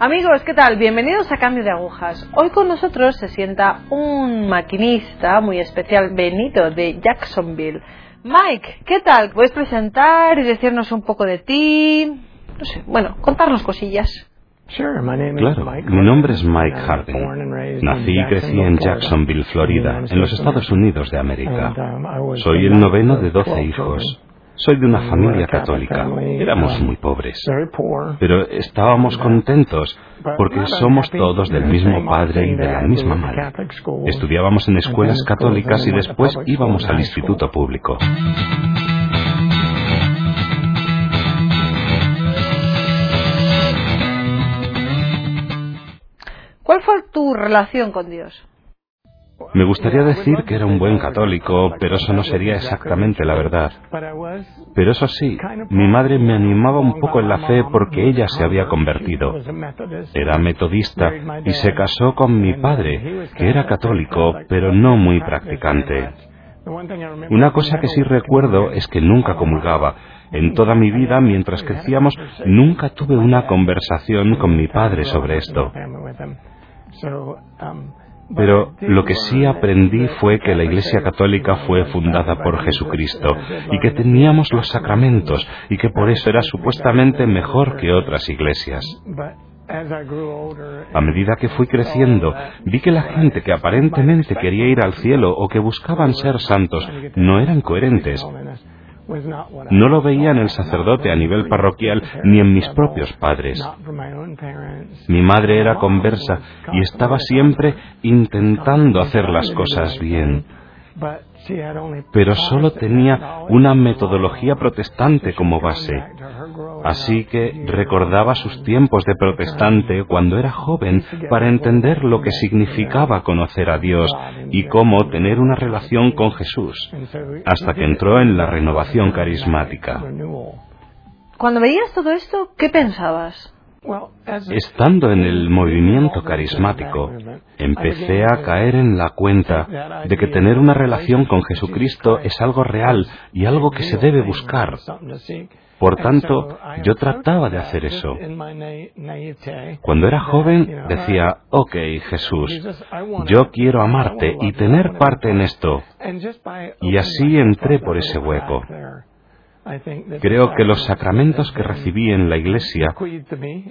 Amigos, ¿qué tal? Bienvenidos a Cambio de Agujas. Hoy con nosotros se sienta un maquinista muy especial, Benito, de Jacksonville. Mike, ¿qué tal? ¿Puedes presentar y decirnos un poco de ti? No sé, bueno, contarnos cosillas. Claro, mi nombre es Mike Harden. Nací y crecí en Jacksonville, Florida, en los Estados Unidos de América. Soy el noveno de doce hijos. Soy de una familia católica. Éramos muy pobres. Pero estábamos contentos porque somos todos del mismo padre y de la misma madre. Estudiábamos en escuelas católicas y después íbamos al instituto público. ¿Cuál fue tu relación con Dios? Me gustaría decir que era un buen católico, pero eso no sería exactamente la verdad. Pero eso sí, mi madre me animaba un poco en la fe porque ella se había convertido. Era metodista y se casó con mi padre, que era católico, pero no muy practicante. Una cosa que sí recuerdo es que nunca comulgaba. En toda mi vida, mientras crecíamos, nunca tuve una conversación con mi padre sobre esto. Pero lo que sí aprendí fue que la Iglesia Católica fue fundada por Jesucristo y que teníamos los sacramentos y que por eso era supuestamente mejor que otras iglesias. A medida que fui creciendo, vi que la gente que aparentemente quería ir al cielo o que buscaban ser santos no eran coherentes. No lo veía en el sacerdote a nivel parroquial ni en mis propios padres. Mi madre era conversa y estaba siempre intentando hacer las cosas bien pero solo tenía una metodología protestante como base. Así que recordaba sus tiempos de protestante cuando era joven para entender lo que significaba conocer a Dios y cómo tener una relación con Jesús, hasta que entró en la renovación carismática. Cuando veías todo esto, ¿qué pensabas? Estando en el movimiento carismático, empecé a caer en la cuenta de que tener una relación con Jesucristo es algo real y algo que se debe buscar. Por tanto, yo trataba de hacer eso. Cuando era joven, decía, ok, Jesús, yo quiero amarte y tener parte en esto. Y así entré por ese hueco. Creo que los sacramentos que recibí en la iglesia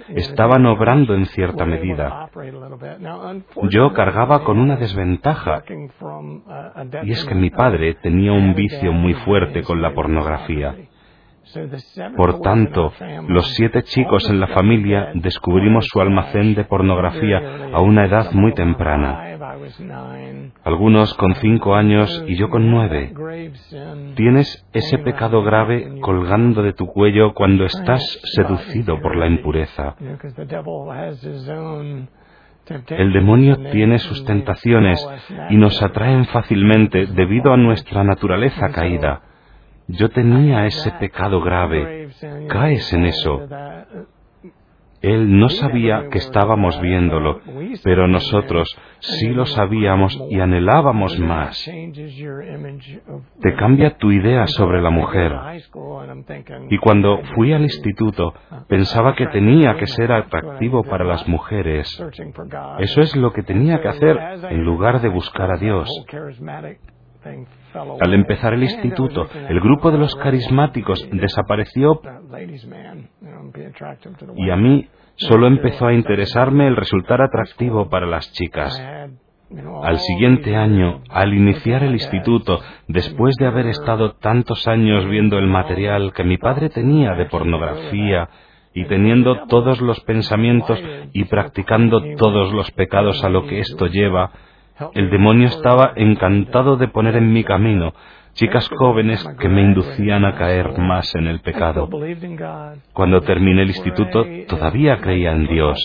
estaban obrando en cierta medida. Yo cargaba con una desventaja, y es que mi padre tenía un vicio muy fuerte con la pornografía. Por tanto, los siete chicos en la familia descubrimos su almacén de pornografía a una edad muy temprana. Algunos con cinco años y yo con nueve. Tienes ese pecado grave colgando de tu cuello cuando estás seducido por la impureza. El demonio tiene sus tentaciones y nos atraen fácilmente debido a nuestra naturaleza caída. Yo tenía ese pecado grave. Caes en eso. Él no sabía que estábamos viéndolo, pero nosotros sí lo sabíamos y anhelábamos más. Te cambia tu idea sobre la mujer. Y cuando fui al instituto, pensaba que tenía que ser atractivo para las mujeres. Eso es lo que tenía que hacer en lugar de buscar a Dios. Al empezar el instituto, el grupo de los carismáticos desapareció y a mí solo empezó a interesarme el resultar atractivo para las chicas. Al siguiente año, al iniciar el instituto, después de haber estado tantos años viendo el material que mi padre tenía de pornografía, y teniendo todos los pensamientos y practicando todos los pecados a lo que esto lleva, el demonio estaba encantado de poner en mi camino chicas jóvenes que me inducían a caer más en el pecado. Cuando terminé el instituto todavía creía en Dios.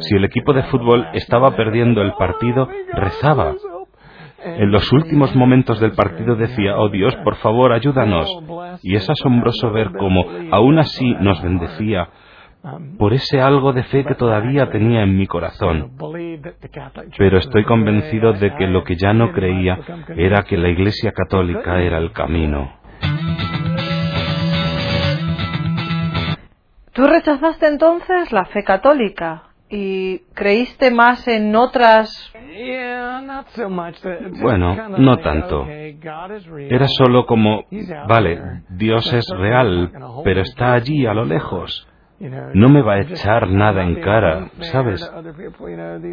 Si el equipo de fútbol estaba perdiendo el partido, rezaba. En los últimos momentos del partido decía, oh Dios, por favor, ayúdanos. Y es asombroso ver cómo aún así nos bendecía por ese algo de fe que todavía tenía en mi corazón. Pero estoy convencido de que lo que ya no creía era que la Iglesia Católica era el camino. Tú rechazaste entonces la fe católica y creíste más en otras. Bueno, no tanto. Era solo como, vale, Dios es real, pero está allí a lo lejos. No me va a echar nada en cara, ¿sabes?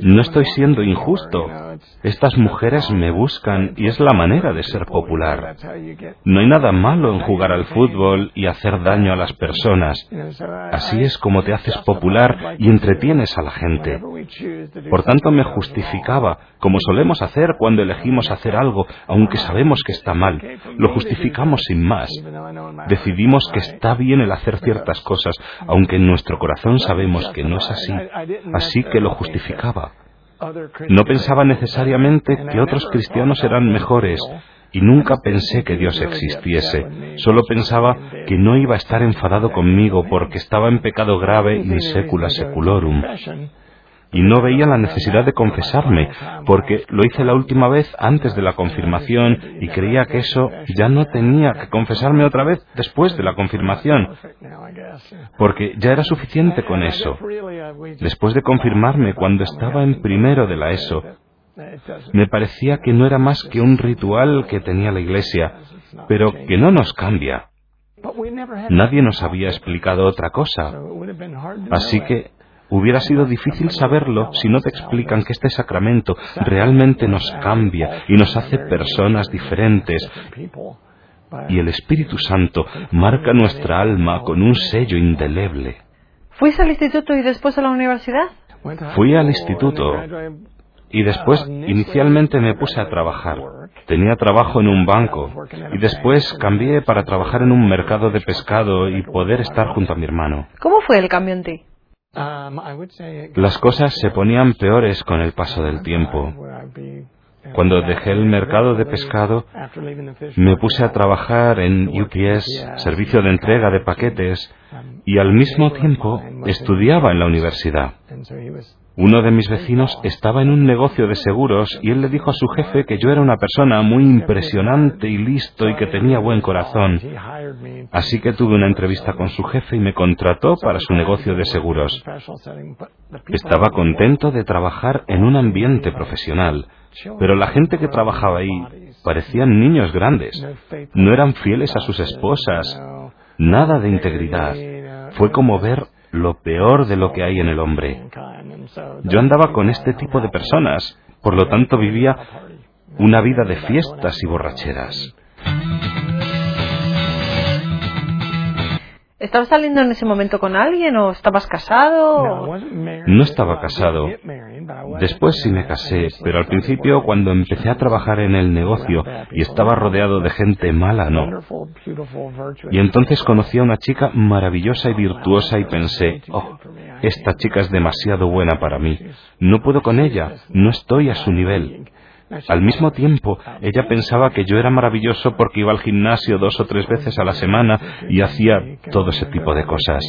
No estoy siendo injusto. Estas mujeres me buscan y es la manera de ser popular. No hay nada malo en jugar al fútbol y hacer daño a las personas. Así es como te haces popular y entretienes a la gente. Por tanto, me justificaba, como solemos hacer cuando elegimos hacer algo, aunque sabemos que está mal. Lo justificamos sin más. Decidimos que está bien el hacer ciertas cosas, aunque en nuestro corazón sabemos que no es así, así que lo justificaba. No pensaba necesariamente que otros cristianos eran mejores y nunca pensé que Dios existiese. Solo pensaba que no iba a estar enfadado conmigo porque estaba en pecado grave in secula seculorum y no veía la necesidad de confesarme, porque lo hice la última vez antes de la confirmación y creía que eso ya no tenía que confesarme otra vez después de la confirmación, porque ya era suficiente con eso. Después de confirmarme cuando estaba en primero de la ESO, me parecía que no era más que un ritual que tenía la Iglesia, pero que no nos cambia. Nadie nos había explicado otra cosa. Así que Hubiera sido difícil saberlo si no te explican que este sacramento realmente nos cambia y nos hace personas diferentes. Y el Espíritu Santo marca nuestra alma con un sello indeleble. ¿Fuiste al instituto y después a la universidad? Fui al instituto y después inicialmente me puse a trabajar. Tenía trabajo en un banco y después cambié para trabajar en un mercado de pescado y poder estar junto a mi hermano. ¿Cómo fue el cambio en ti? Um, Las cosas se ponían peores con el paso del tiempo. Cuando dejé el mercado de pescado, me puse a trabajar en UPS, servicio de entrega de paquetes, um, y al mismo tiempo estudiaba en la universidad. Uno de mis vecinos estaba en un negocio de seguros y él le dijo a su jefe que yo era una persona muy impresionante y listo y que tenía buen corazón. Así que tuve una entrevista con su jefe y me contrató para su negocio de seguros. Estaba contento de trabajar en un ambiente profesional, pero la gente que trabajaba ahí parecían niños grandes. No eran fieles a sus esposas, nada de integridad. Fue como ver lo peor de lo que hay en el hombre. Yo andaba con este tipo de personas, por lo tanto vivía una vida de fiestas y borracheras. ¿Estabas saliendo en ese momento con alguien o estabas casado? No estaba casado. Después sí me casé, pero al principio cuando empecé a trabajar en el negocio y estaba rodeado de gente mala, no. Y entonces conocí a una chica maravillosa y virtuosa y pensé, oh, esta chica es demasiado buena para mí. No puedo con ella, no estoy a su nivel. Al mismo tiempo, ella pensaba que yo era maravilloso porque iba al gimnasio dos o tres veces a la semana y hacía todo ese tipo de cosas.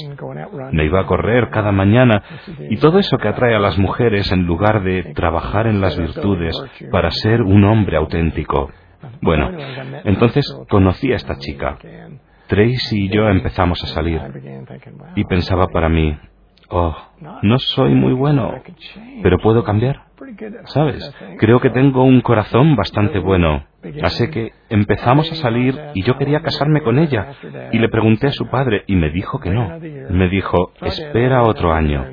Me iba a correr cada mañana y todo eso que atrae a las mujeres en lugar de trabajar en las virtudes para ser un hombre auténtico. Bueno, entonces conocí a esta chica. Tracy y yo empezamos a salir y pensaba para mí, oh, no soy muy bueno, pero puedo cambiar. ¿Sabes? Creo que tengo un corazón bastante bueno. Así que empezamos a salir y yo quería casarme con ella. Y le pregunté a su padre y me dijo que no. Me dijo, espera otro año.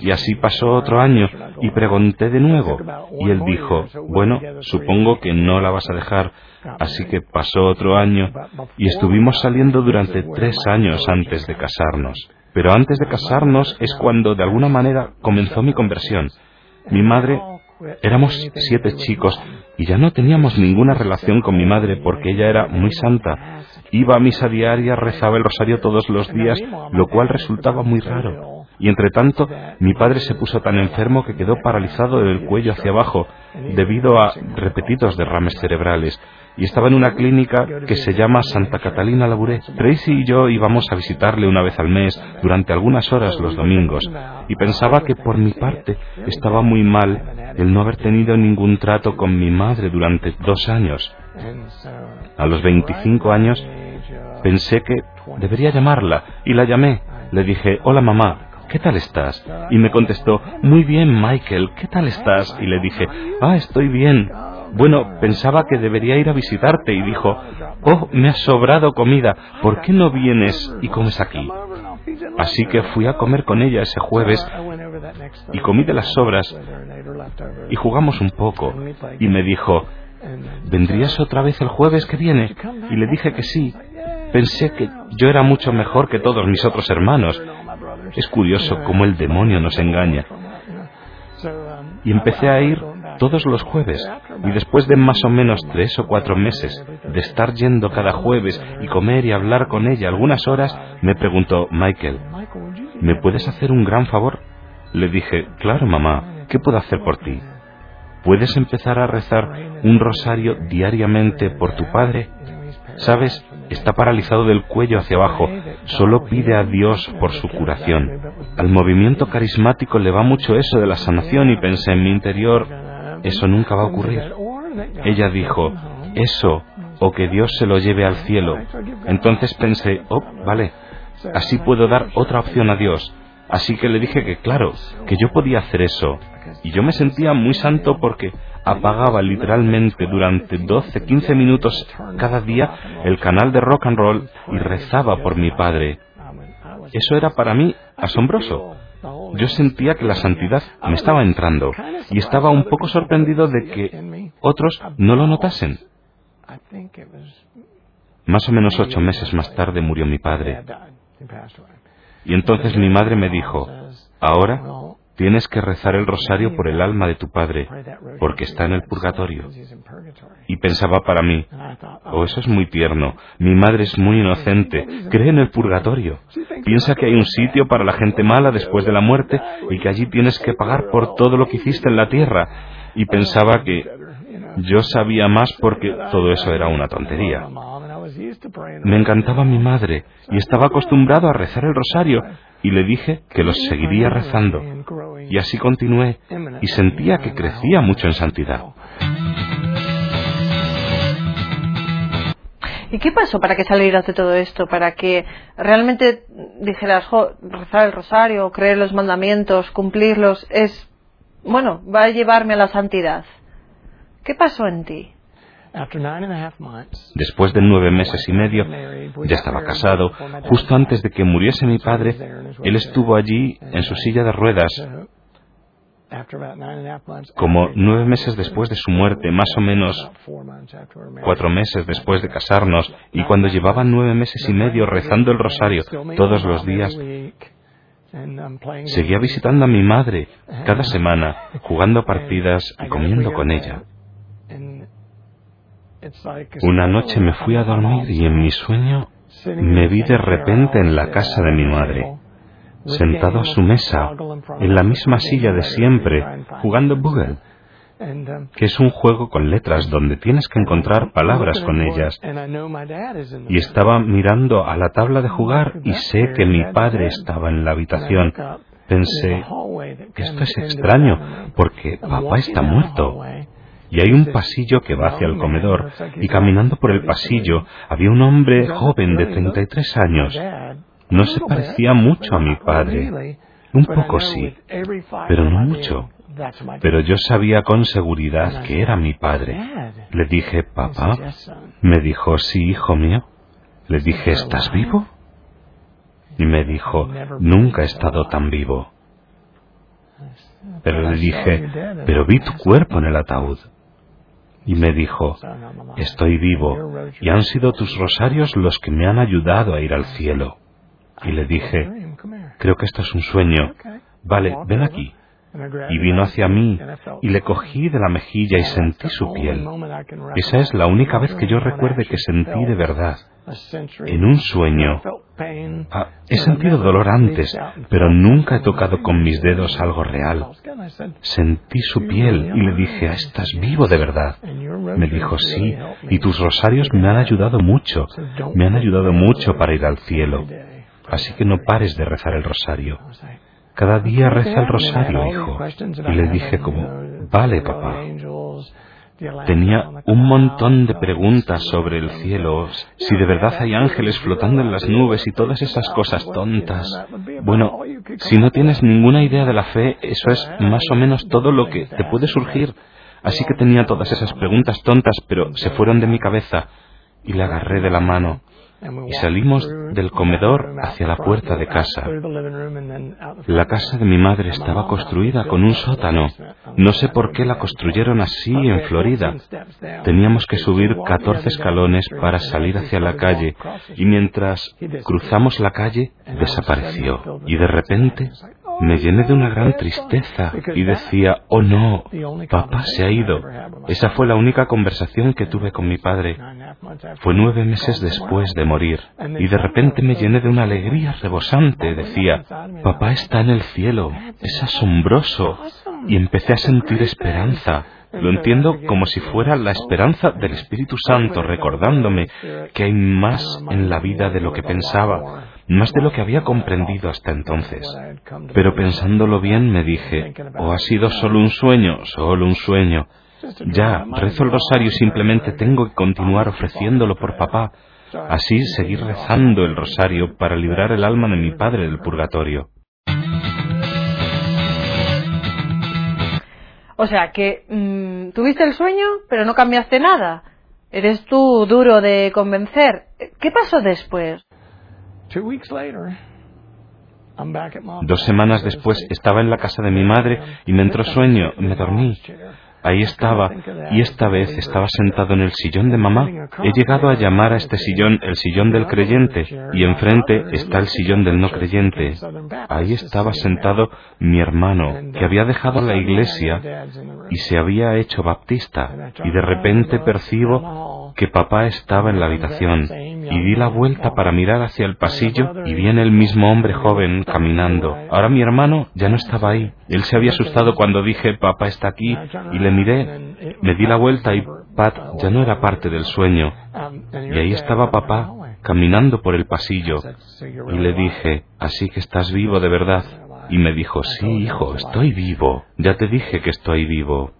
Y así pasó otro año y pregunté de nuevo. Y él dijo, bueno, supongo que no la vas a dejar. Así que pasó otro año y estuvimos saliendo durante tres años antes de casarnos. Pero antes de casarnos es cuando de alguna manera comenzó mi conversión. Mi madre, éramos siete chicos y ya no teníamos ninguna relación con mi madre porque ella era muy santa. Iba a misa diaria, rezaba el rosario todos los días, lo cual resultaba muy raro. Y entre tanto, mi padre se puso tan enfermo que quedó paralizado del cuello hacia abajo debido a repetidos derrames cerebrales y estaba en una clínica que se llama Santa Catalina Labouré. Tracy y yo íbamos a visitarle una vez al mes durante algunas horas los domingos y pensaba que por mi parte estaba muy mal el no haber tenido ningún trato con mi madre durante dos años. A los 25 años pensé que debería llamarla y la llamé Le dije, hola mamá, ¿qué tal estás? Y me contestó, muy bien, Michael, ¿qué tal estás? Y le dije, ah, estoy bien. Bueno, pensaba que debería ir a visitarte y dijo, oh, me ha sobrado comida, ¿por qué no vienes y comes aquí? Así que fui a comer con ella ese jueves y comí de las sobras y jugamos un poco. Y me dijo, ¿vendrías otra vez el jueves que viene? Y le dije que sí. Pensé que yo era mucho mejor que todos mis otros hermanos. Es curioso cómo el demonio nos engaña. Y empecé a ir todos los jueves. Y después de más o menos tres o cuatro meses de estar yendo cada jueves y comer y hablar con ella algunas horas, me preguntó, Michael, ¿me puedes hacer un gran favor? Le dije, claro, mamá, ¿qué puedo hacer por ti? ¿Puedes empezar a rezar un rosario diariamente por tu padre? ¿Sabes? Está paralizado del cuello hacia abajo. Solo pide a Dios por su curación. Al movimiento carismático le va mucho eso de la sanación y pensé en mi interior, eso nunca va a ocurrir. Ella dijo, eso o que Dios se lo lleve al cielo. Entonces pensé, oh, vale, así puedo dar otra opción a Dios. Así que le dije que claro, que yo podía hacer eso. Y yo me sentía muy santo porque apagaba literalmente durante 12, 15 minutos cada día el canal de rock and roll y rezaba por mi padre. Eso era para mí asombroso. Yo sentía que la santidad me estaba entrando y estaba un poco sorprendido de que otros no lo notasen. Más o menos ocho meses más tarde murió mi padre. Y entonces mi madre me dijo, ahora tienes que rezar el rosario por el alma de tu padre, porque está en el purgatorio. Y pensaba para mí, oh, eso es muy tierno, mi madre es muy inocente, cree en el purgatorio, piensa que hay un sitio para la gente mala después de la muerte y que allí tienes que pagar por todo lo que hiciste en la tierra. Y pensaba que yo sabía más porque todo eso era una tontería. Me encantaba mi madre y estaba acostumbrado a rezar el rosario y le dije que los seguiría rezando. Y así continué y sentía que crecía mucho en santidad. ¿Y qué pasó para que salieras de todo esto? Para que realmente dijeras, rezar el rosario, creer los mandamientos, cumplirlos, es, bueno, va a llevarme a la santidad. ¿Qué pasó en ti? Después de nueve meses y medio, ya estaba casado. Justo antes de que muriese mi padre, él estuvo allí en su silla de ruedas. Como nueve meses después de su muerte, más o menos cuatro meses después de casarnos, y cuando llevaba nueve meses y medio rezando el rosario todos los días, seguía visitando a mi madre cada semana, jugando partidas y comiendo con ella. Una noche me fui a dormir y en mi sueño me vi de repente en la casa de mi madre, sentado a su mesa, en la misma silla de siempre, jugando Google, que es un juego con letras donde tienes que encontrar palabras con ellas. Y estaba mirando a la tabla de jugar y sé que mi padre estaba en la habitación. Pensé, esto es extraño, porque papá está muerto y hay un pasillo que va hacia el comedor, y caminando por el pasillo había un hombre joven de 33 años. No se parecía mucho a mi padre. Un poco sí, pero no mucho. Pero yo sabía con seguridad que era mi padre. Le dije, papá. Me dijo, sí, hijo mío. Le dije, ¿estás vivo? Y me dijo, nunca he estado tan vivo. Pero le dije, pero vi tu cuerpo en el ataúd y me dijo, estoy vivo y han sido tus rosarios los que me han ayudado a ir al cielo. Y le dije, creo que esto es un sueño. Vale, ven aquí. Y vino hacia mí y le cogí de la mejilla y sentí su piel. Esa es la única vez que yo recuerde que sentí de verdad. En un sueño. Ah, he sentido dolor antes, pero nunca he tocado con mis dedos algo real. Sentí su piel y le dije, ah, ¿estás vivo de verdad? Me dijo, sí, y tus rosarios me han ayudado mucho, me han ayudado mucho para ir al cielo. Así que no pares de rezar el rosario. Cada día reza el rosario, hijo. Y le dije como, vale, papá. Tenía un montón de preguntas sobre el cielo, si de verdad hay ángeles flotando en las nubes y todas esas cosas tontas. Bueno, si no tienes ninguna idea de la fe, eso es más o menos todo lo que te puede surgir. Así que tenía todas esas preguntas tontas, pero se fueron de mi cabeza y le agarré de la mano y salimos del comedor hacia la puerta de casa. La casa de mi madre estaba construida con un sótano. No sé por qué la construyeron así en Florida. Teníamos que subir 14 escalones para salir hacia la calle y mientras cruzamos la calle desapareció. Y de repente me llené de una gran tristeza y decía, oh no, papá se ha ido. Esa fue la única conversación que tuve con mi padre. Fue nueve meses después de morir y de repente me llené de una alegría rebosante. Decía, papá está en el cielo, es asombroso. Y empecé a sentir esperanza. Lo entiendo como si fuera la esperanza del Espíritu Santo recordándome que hay más en la vida de lo que pensaba más de lo que había comprendido hasta entonces. Pero pensándolo bien me dije, o ha sido solo un sueño, solo un sueño. Ya, rezo el rosario simplemente tengo que continuar ofreciéndolo por papá, así seguir rezando el rosario para librar el alma de mi padre del purgatorio. O sea que mm, tuviste el sueño, pero no cambiaste nada. Eres tú duro de convencer. ¿Qué pasó después? Dos semanas después estaba en la casa de mi madre y me entró sueño, me dormí. Ahí estaba, y esta vez estaba sentado en el sillón de mamá. He llegado a llamar a este sillón el sillón del creyente, y enfrente está el sillón del no creyente. Ahí estaba sentado mi hermano, que había dejado la iglesia y se había hecho baptista, y de repente percibo que papá estaba en la habitación, y di la vuelta para mirar hacia el pasillo y viene el mismo hombre joven caminando. Ahora mi hermano ya no estaba ahí. Él se había asustado cuando dije papá está aquí y le miré, me di la vuelta y Pat ya no era parte del sueño. Y ahí estaba papá caminando por el pasillo. Y le dije, así que estás vivo de verdad. Y me dijo, sí, hijo, estoy vivo. Ya te dije que estoy vivo.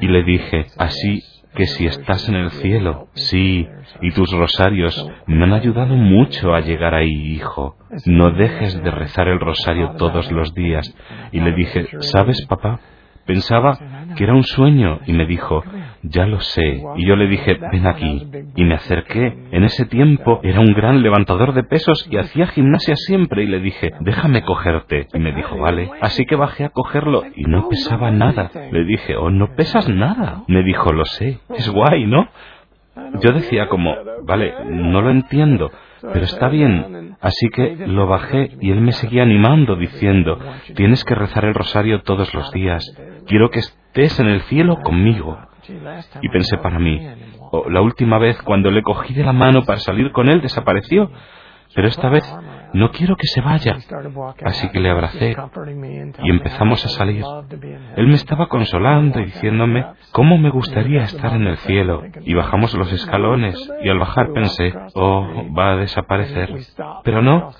Y le dije, así que si estás en el cielo, sí, y tus rosarios me han ayudado mucho a llegar ahí, hijo. No dejes de rezar el rosario todos los días. Y le dije, ¿sabes, papá? Pensaba que era un sueño y me dijo, ya lo sé. Y yo le dije, ven aquí. Y me acerqué. En ese tiempo era un gran levantador de pesos y hacía gimnasia siempre. Y le dije, déjame cogerte. Y me dijo, vale. Así que bajé a cogerlo y no pesaba nada. Le dije, oh, no pesas nada. Me dijo, lo sé. Es guay, ¿no? Yo decía como, vale, no lo entiendo, pero está bien. Así que lo bajé y él me seguía animando diciendo, tienes que rezar el rosario todos los días. Quiero que estés en el cielo conmigo. Y pensé para mí, oh, la última vez cuando le cogí de la mano para salir con él desapareció, pero esta vez no quiero que se vaya. Así que le abracé y empezamos a salir. Él me estaba consolando y diciéndome cómo me gustaría estar en el cielo. Y bajamos los escalones y al bajar pensé, oh, va a desaparecer. Pero no,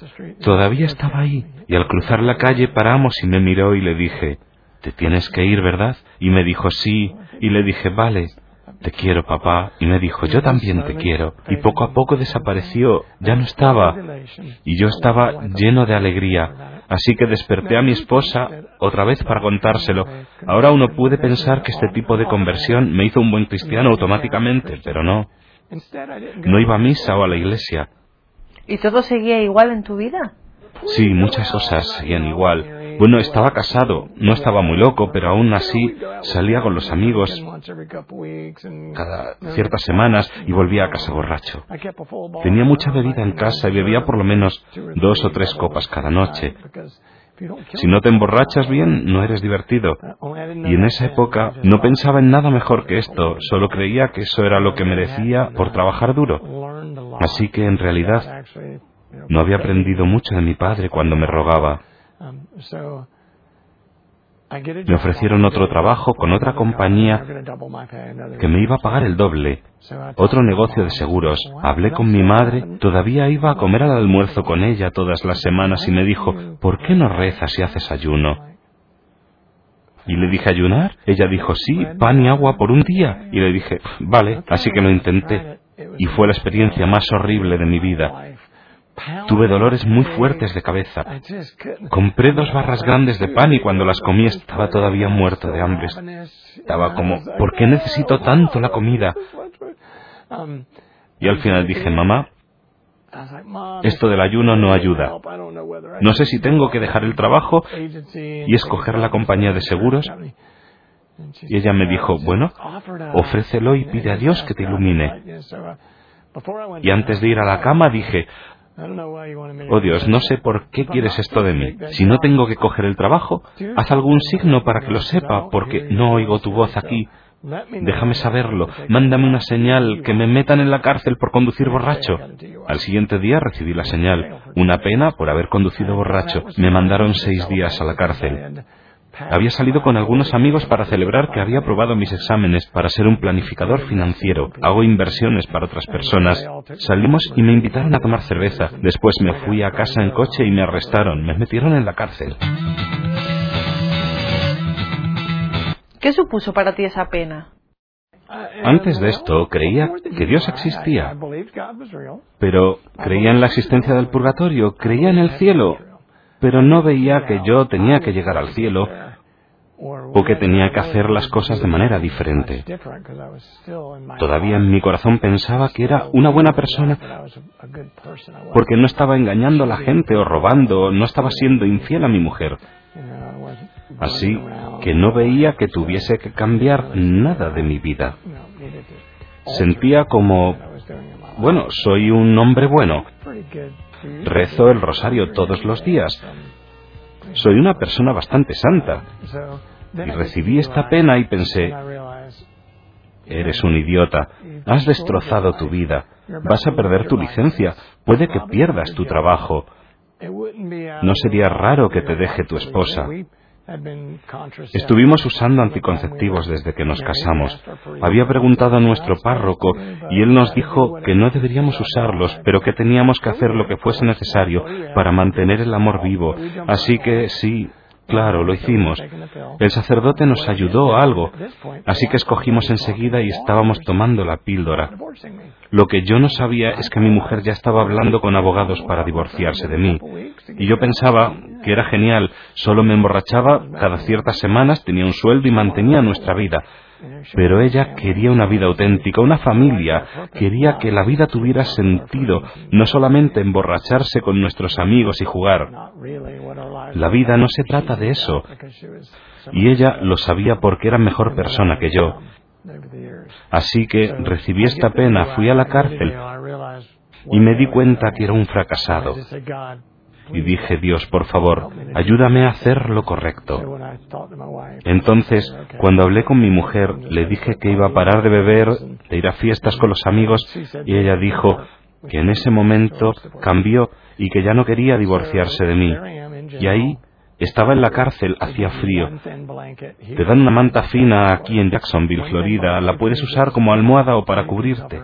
todavía estaba ahí. Y al cruzar la calle paramos y me miró y le dije, te tienes que ir, ¿verdad? Y me dijo, sí. Y le dije, vale. Te quiero, papá. Y me dijo, yo también te quiero. Y poco a poco desapareció, ya no estaba. Y yo estaba lleno de alegría. Así que desperté a mi esposa otra vez para contárselo. Ahora uno puede pensar que este tipo de conversión me hizo un buen cristiano automáticamente, pero no. No iba a misa o a la iglesia. ¿Y todo seguía igual en tu vida? Sí, muchas cosas seguían igual. Bueno, estaba casado, no estaba muy loco, pero aún así salía con los amigos cada ciertas semanas y volvía a casa borracho. Tenía mucha bebida en casa y bebía por lo menos dos o tres copas cada noche. Si no te emborrachas bien, no eres divertido. Y en esa época no pensaba en nada mejor que esto, solo creía que eso era lo que merecía por trabajar duro. Así que en realidad no había aprendido mucho de mi padre cuando me rogaba. Me ofrecieron otro trabajo con otra compañía que me iba a pagar el doble, otro negocio de seguros. Hablé con mi madre, todavía iba a comer al almuerzo con ella todas las semanas y me dijo, ¿por qué no rezas y haces ayuno? Y le dije, ¿ayunar? Ella dijo, sí, pan y agua por un día. Y le dije, vale, así que lo intenté. Y fue la experiencia más horrible de mi vida. Tuve dolores muy fuertes de cabeza. Compré dos barras grandes de pan y cuando las comí estaba todavía muerto de hambre. Estaba como, ¿por qué necesito tanto la comida? Y al final dije, mamá, esto del ayuno no ayuda. No sé si tengo que dejar el trabajo y escoger la compañía de seguros. Y ella me dijo, bueno, ofrécelo y pide a Dios que te ilumine. Y antes de ir a la cama dije, Oh Dios, no sé por qué quieres esto de mí. Si no tengo que coger el trabajo, haz algún signo para que lo sepa, porque no oigo tu voz aquí. Déjame saberlo. Mándame una señal que me metan en la cárcel por conducir borracho. Al siguiente día recibí la señal. Una pena por haber conducido borracho. Me mandaron seis días a la cárcel. Había salido con algunos amigos para celebrar que había aprobado mis exámenes para ser un planificador financiero. Hago inversiones para otras personas. Salimos y me invitaron a tomar cerveza. Después me fui a casa en coche y me arrestaron. Me metieron en la cárcel. ¿Qué supuso para ti esa pena? Antes de esto creía que Dios existía, pero creía en la existencia del purgatorio, creía en el cielo, pero no veía que yo tenía que llegar al cielo o que tenía que hacer las cosas de manera diferente. Todavía en mi corazón pensaba que era una buena persona porque no estaba engañando a la gente o robando, no estaba siendo infiel a mi mujer. Así que no veía que tuviese que cambiar nada de mi vida. Sentía como, bueno, soy un hombre bueno. Rezo el rosario todos los días. Soy una persona bastante santa. Y recibí esta pena y pensé, eres un idiota, has destrozado tu vida, vas a perder tu licencia, puede que pierdas tu trabajo. No sería raro que te deje tu esposa. Estuvimos usando anticonceptivos desde que nos casamos. Había preguntado a nuestro párroco y él nos dijo que no deberíamos usarlos, pero que teníamos que hacer lo que fuese necesario para mantener el amor vivo. Así que sí, Claro, lo hicimos. El sacerdote nos ayudó a algo, así que escogimos enseguida y estábamos tomando la píldora. Lo que yo no sabía es que mi mujer ya estaba hablando con abogados para divorciarse de mí. Y yo pensaba que era genial, solo me emborrachaba cada ciertas semanas, tenía un sueldo y mantenía nuestra vida. Pero ella quería una vida auténtica, una familia, quería que la vida tuviera sentido, no solamente emborracharse con nuestros amigos y jugar. La vida no se trata de eso. Y ella lo sabía porque era mejor persona que yo. Así que recibí esta pena, fui a la cárcel y me di cuenta que era un fracasado y dije, Dios, por favor, ayúdame a hacer lo correcto. Entonces, cuando hablé con mi mujer, le dije que iba a parar de beber, de ir a fiestas con los amigos, y ella dijo que en ese momento cambió y que ya no quería divorciarse de mí. Y ahí estaba en la cárcel, hacía frío. Te dan una manta fina aquí en Jacksonville, Florida, la puedes usar como almohada o para cubrirte.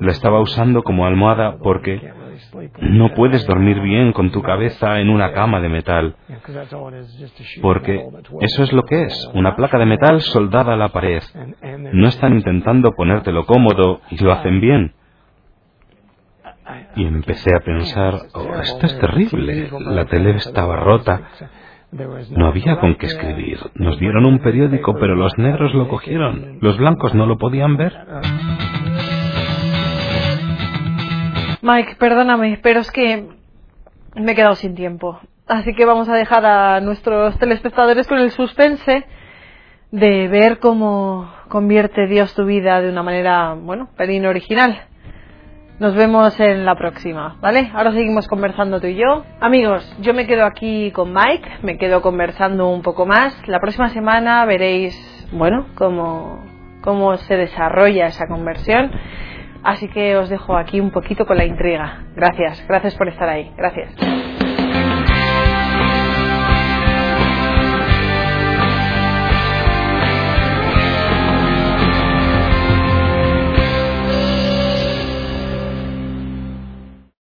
La estaba usando como almohada porque no puedes dormir bien con tu cabeza en una cama de metal, porque eso es lo que es, una placa de metal soldada a la pared. No están intentando ponértelo cómodo y lo hacen bien. Y empecé a pensar, oh, esto es terrible, la tele estaba rota, no había con qué escribir. Nos dieron un periódico, pero los negros lo cogieron. Los blancos no lo podían ver. Mike, perdóname, pero es que me he quedado sin tiempo. Así que vamos a dejar a nuestros telespectadores con el suspense de ver cómo convierte Dios tu vida de una manera, bueno, pelín original. Nos vemos en la próxima, ¿vale? Ahora seguimos conversando tú y yo. Amigos, yo me quedo aquí con Mike, me quedo conversando un poco más. La próxima semana veréis, bueno, cómo, cómo se desarrolla esa conversión. Así que os dejo aquí un poquito con la intriga. Gracias, gracias por estar ahí. Gracias.